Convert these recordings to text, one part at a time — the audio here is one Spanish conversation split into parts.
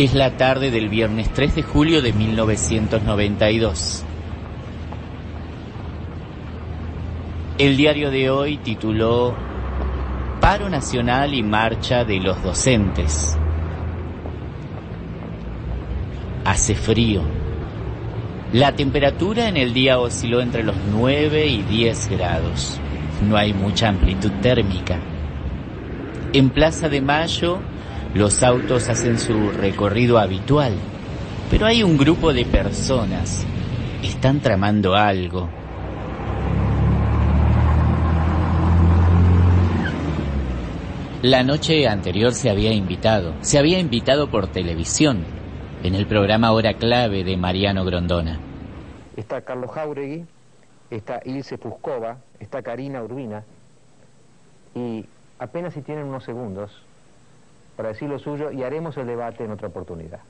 Es la tarde del viernes 3 de julio de 1992. El diario de hoy tituló Paro Nacional y Marcha de los Docentes. Hace frío. La temperatura en el día osciló entre los 9 y 10 grados. No hay mucha amplitud térmica. En Plaza de Mayo, los autos hacen su recorrido habitual, pero hay un grupo de personas. Están tramando algo. La noche anterior se había invitado, se había invitado por televisión, en el programa Hora Clave de Mariano Grondona. Está Carlos Jauregui, está Ilse Fuscova, está Karina Urbina, y apenas si tienen unos segundos para decir lo suyo y haremos el debate en otra oportunidad.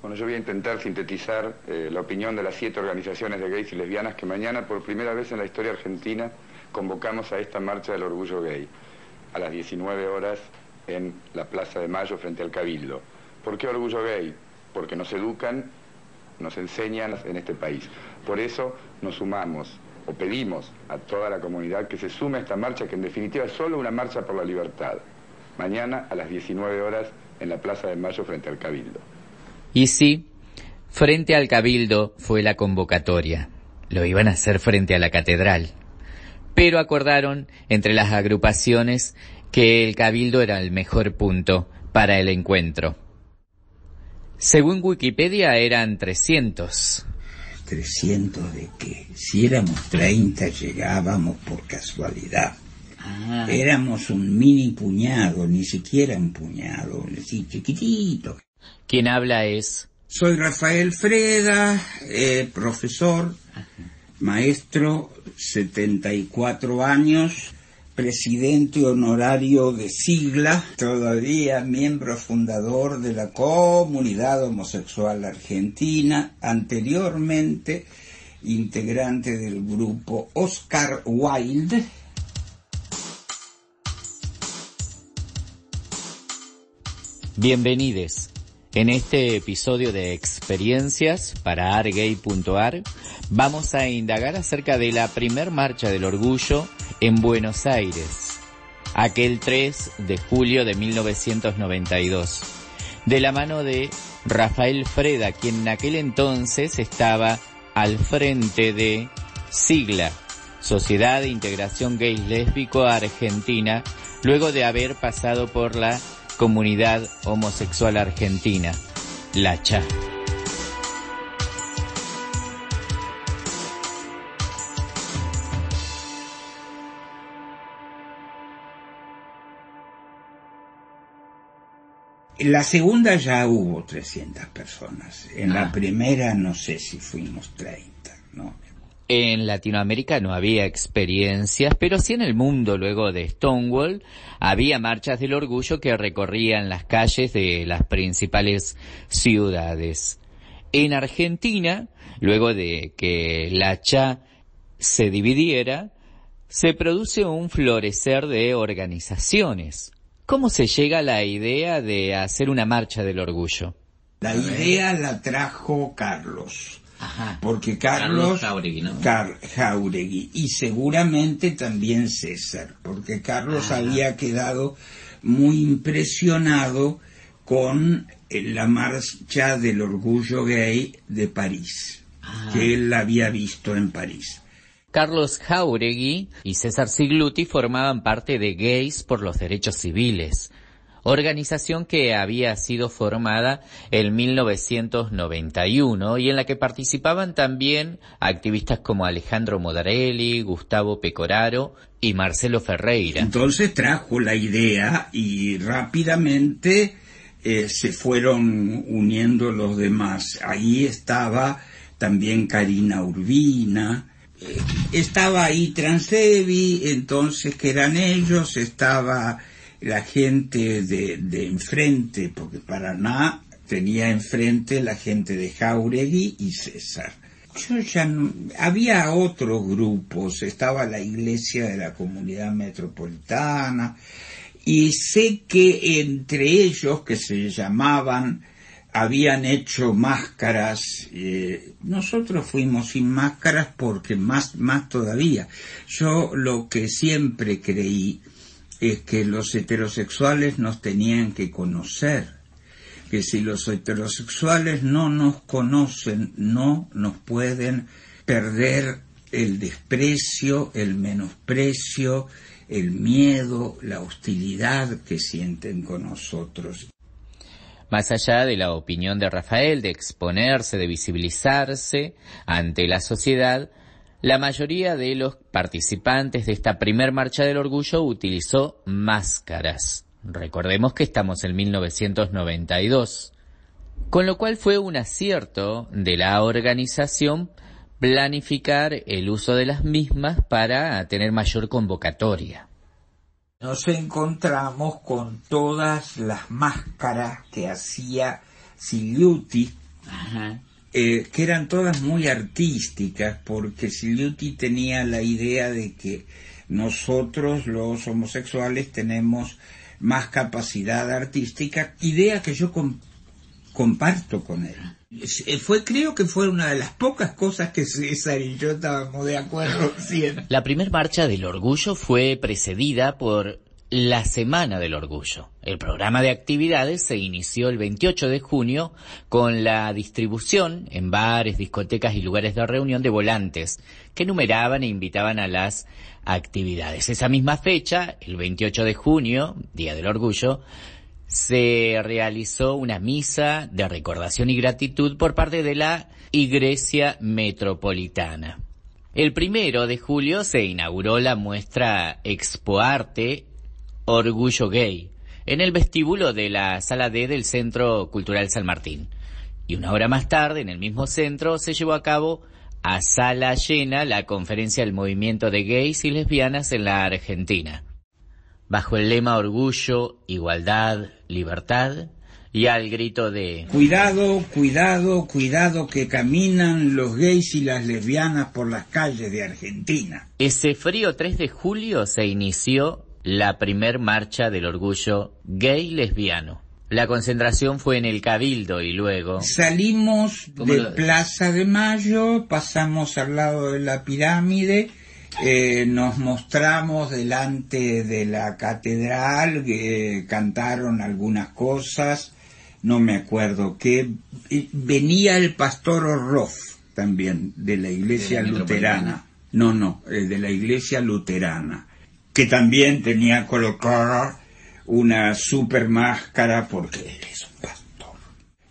Bueno, yo voy a intentar sintetizar eh, la opinión de las siete organizaciones de gays y lesbianas que mañana, por primera vez en la historia argentina, convocamos a esta marcha del orgullo gay a las 19 horas en la Plaza de Mayo frente al Cabildo. ¿Por qué orgullo gay? Porque nos educan, nos enseñan en este país. Por eso nos sumamos o pedimos a toda la comunidad que se sume a esta marcha, que en definitiva es solo una marcha por la libertad. Mañana a las 19 horas en la Plaza de Mayo frente al Cabildo. Y sí, frente al Cabildo fue la convocatoria. Lo iban a hacer frente a la catedral pero acordaron entre las agrupaciones que el cabildo era el mejor punto para el encuentro. Según Wikipedia eran 300. ¿300 de qué? Si éramos 30 llegábamos por casualidad. Ah. Éramos un mini puñado, ni siquiera un puñado, así chiquitito. Quien habla es... Soy Rafael Freda, eh, profesor, maestro 74 años, presidente honorario de Sigla, todavía miembro fundador de la comunidad homosexual argentina, anteriormente integrante del grupo Oscar Wilde. Bienvenidos. En este episodio de Experiencias para argay.ar vamos a indagar acerca de la primer marcha del orgullo en Buenos Aires, aquel 3 de julio de 1992, de la mano de Rafael Freda, quien en aquel entonces estaba al frente de Sigla, Sociedad de Integración Gay Lésbico Argentina, luego de haber pasado por la Comunidad Homosexual Argentina, la CHA. En la segunda ya hubo 300 personas. En Ah. la primera no sé si fuimos 30, ¿no? En Latinoamérica no había experiencias, pero sí en el mundo luego de Stonewall había marchas del orgullo que recorrían las calles de las principales ciudades. En Argentina, luego de que la CHA se dividiera, se produce un florecer de organizaciones. ¿Cómo se llega a la idea de hacer una marcha del orgullo? La idea la trajo Carlos. Ajá. Porque Carlos Carlos, Jáuregui, ¿no? Car- Jáuregui, y seguramente también César, porque Carlos había quedado muy impresionado con eh, la marcha del orgullo gay de París, Ah. que él había visto en París. Carlos Jauregui y César Sigluti formaban parte de Gays por los Derechos Civiles, organización que había sido formada en 1991 y en la que participaban también activistas como Alejandro Modarelli, Gustavo Pecoraro y Marcelo Ferreira. Entonces trajo la idea y rápidamente eh, se fueron uniendo los demás. Ahí estaba también Karina Urbina, eh, estaba ahí Transevi, entonces que eran ellos, estaba la gente de, de enfrente, porque Paraná tenía enfrente la gente de Jauregui y César. Yo ya no, había otros grupos, estaba la iglesia de la comunidad metropolitana, y sé que entre ellos, que se llamaban habían hecho máscaras, eh, nosotros fuimos sin máscaras porque más, más todavía. Yo lo que siempre creí es que los heterosexuales nos tenían que conocer, que si los heterosexuales no nos conocen, no nos pueden perder el desprecio, el menosprecio, el miedo, la hostilidad que sienten con nosotros. Más allá de la opinión de Rafael de exponerse, de visibilizarse ante la sociedad, la mayoría de los participantes de esta primer marcha del orgullo utilizó máscaras. Recordemos que estamos en 1992. Con lo cual fue un acierto de la organización planificar el uso de las mismas para tener mayor convocatoria. Nos encontramos con todas las máscaras que hacía Siliuti, eh, que eran todas muy artísticas, porque Siliuti tenía la idea de que nosotros los homosexuales tenemos más capacidad artística, idea que yo comparto con él. Eh, fue, creo que fue una de las pocas cosas que César y yo estábamos de acuerdo siempre. La primera marcha del orgullo fue precedida por la Semana del Orgullo. El programa de actividades se inició el 28 de junio con la distribución en bares, discotecas y lugares de reunión de volantes que numeraban e invitaban a las actividades. Esa misma fecha, el 28 de junio, Día del Orgullo, se realizó una misa de recordación y gratitud por parte de la Iglesia Metropolitana. El primero de julio se inauguró la muestra Expoarte Orgullo Gay en el vestíbulo de la Sala D del Centro Cultural San Martín. Y una hora más tarde, en el mismo centro, se llevó a cabo a sala llena la conferencia del movimiento de gays y lesbianas en la Argentina bajo el lema Orgullo, Igualdad, Libertad, y al grito de Cuidado, cuidado, cuidado que caminan los gays y las lesbianas por las calles de Argentina. Ese frío 3 de julio se inició la primer marcha del orgullo gay lesbiano. La concentración fue en el Cabildo y luego... Salimos de Plaza de Mayo, pasamos al lado de la pirámide, eh, nos mostramos delante de la catedral, eh, cantaron algunas cosas, no me acuerdo qué. Venía el pastor Orroff también, de la iglesia luterana. No, no, eh, de la iglesia luterana, que también tenía colocada una super máscara porque él es un pastor.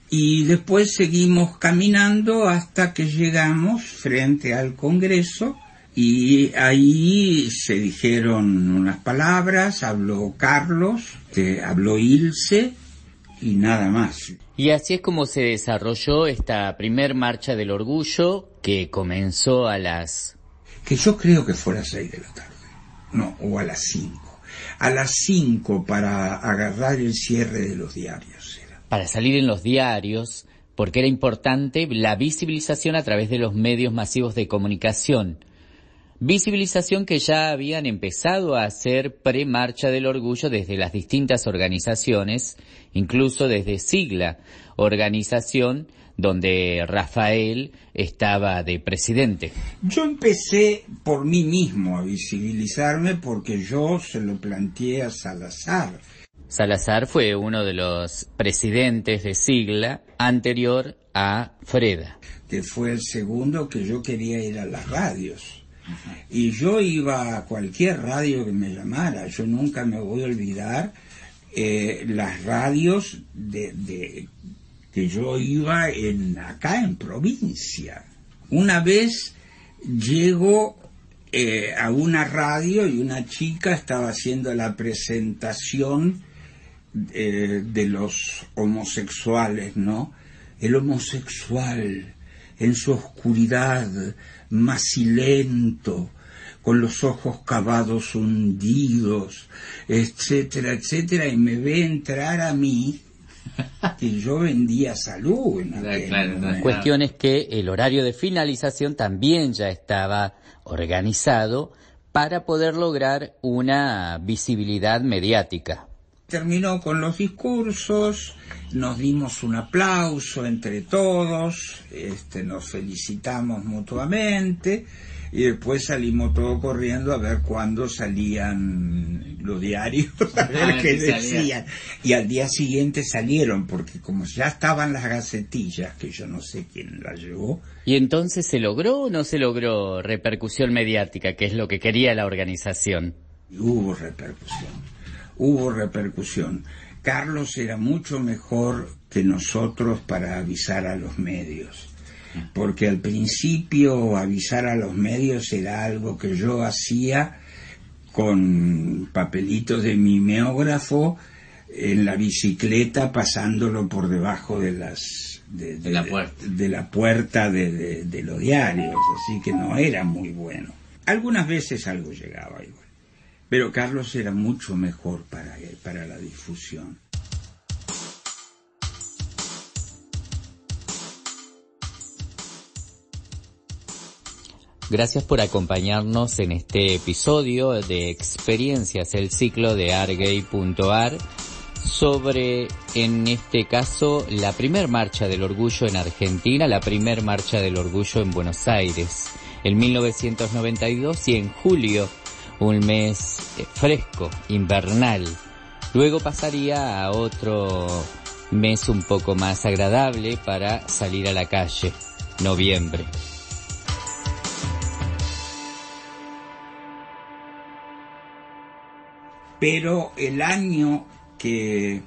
Y después seguimos caminando hasta que llegamos frente al Congreso y ahí se dijeron unas palabras, habló Carlos, que habló Ilse y nada más. Y así es como se desarrolló esta primer marcha del orgullo que comenzó a las... Que yo creo que fue a las seis de la tarde, no, o a las cinco. A las cinco para agarrar el cierre de los diarios. Para salir en los diarios, porque era importante la visibilización a través de los medios masivos de comunicación Visibilización que ya habían empezado a hacer pre-marcha del orgullo desde las distintas organizaciones, incluso desde Sigla, organización donde Rafael estaba de presidente. Yo empecé por mí mismo a visibilizarme porque yo se lo planteé a Salazar. Salazar fue uno de los presidentes de Sigla anterior a Freda. Que fue el segundo que yo quería ir a las radios y yo iba a cualquier radio que me llamara, yo nunca me voy a olvidar eh, las radios de, que yo iba en, acá en provincia. Una vez llego eh, a una radio y una chica estaba haciendo la presentación eh, de los homosexuales, ¿no? El homosexual en su oscuridad macilento, con los ojos cavados hundidos, etcétera, etcétera, y me ve entrar a mí que yo vendía salud. En Cuestión es que el horario de finalización también ya estaba organizado para poder lograr una visibilidad mediática. terminó con los discursos, nos dimos un aplauso entre todos, este, nos felicitamos mutuamente y después salimos todos corriendo a ver cuándo salían los diarios, a ver qué decían. Y al día siguiente salieron, porque como ya estaban las gacetillas, que yo no sé quién las llevó. ¿Y entonces se logró o no se logró repercusión mediática, que es lo que quería la organización? Hubo repercusión, hubo repercusión. Carlos era mucho mejor que nosotros para avisar a los medios porque al principio avisar a los medios era algo que yo hacía con papelitos de mimeógrafo en la bicicleta pasándolo por debajo de las de, la puerta. de, la puerta de, de, los diarios. Así que no era muy bueno. Algunas veces algo llegaba igual. Pero Carlos era mucho mejor para para la difusión Gracias por acompañarnos en este episodio de Experiencias, el ciclo de argay.ar sobre, en este caso, la primer marcha del orgullo en Argentina, la primer marcha del orgullo en Buenos Aires, en 1992 y en julio, un mes fresco, invernal. Luego pasaría a otro mes un poco más agradable para salir a la calle, noviembre. Pero el año que,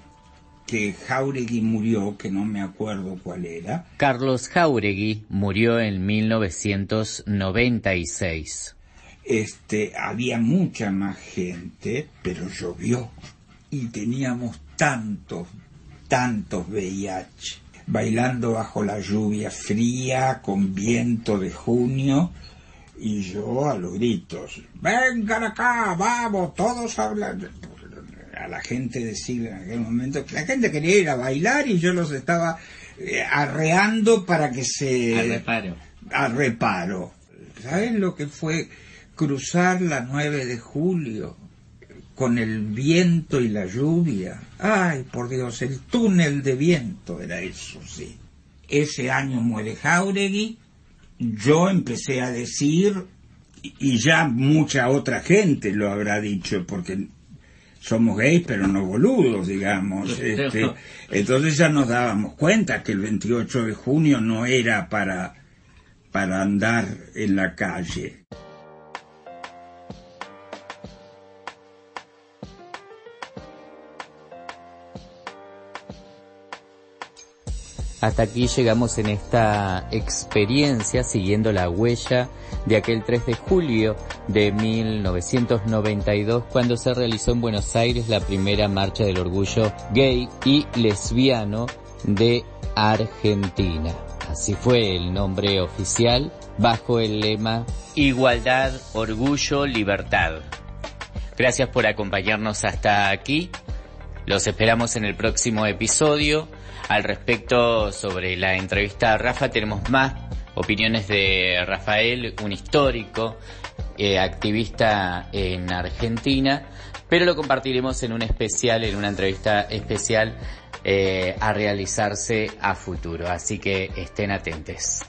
que Jauregui murió, que no me acuerdo cuál era. Carlos Jauregui murió en 1996. Este, había mucha más gente, pero llovió y teníamos tantos, tantos VIH, bailando bajo la lluvia fría, con viento de junio, y yo a los gritos, vengan acá, vamos, todos hablan. A la gente decir en aquel momento que la gente quería ir a bailar y yo los estaba eh, arreando para que se... A reparo. A reparo. ¿Saben lo que fue cruzar la 9 de julio con el viento y la lluvia? Ay, por Dios, el túnel de viento era eso, sí. Ese año muere Jauregui yo empecé a decir, y ya mucha otra gente lo habrá dicho, porque somos gays pero no boludos, digamos. Este, entonces ya nos dábamos cuenta que el 28 de junio no era para, para andar en la calle. Hasta aquí llegamos en esta experiencia siguiendo la huella de aquel 3 de julio de 1992 cuando se realizó en Buenos Aires la primera marcha del orgullo gay y lesbiano de Argentina. Así fue el nombre oficial bajo el lema Igualdad, Orgullo, Libertad. Gracias por acompañarnos hasta aquí. Los esperamos en el próximo episodio al respecto sobre la entrevista a Rafa. Tenemos más opiniones de Rafael, un histórico, eh, activista en Argentina, pero lo compartiremos en un especial, en una entrevista especial eh, a realizarse a futuro. Así que estén atentos.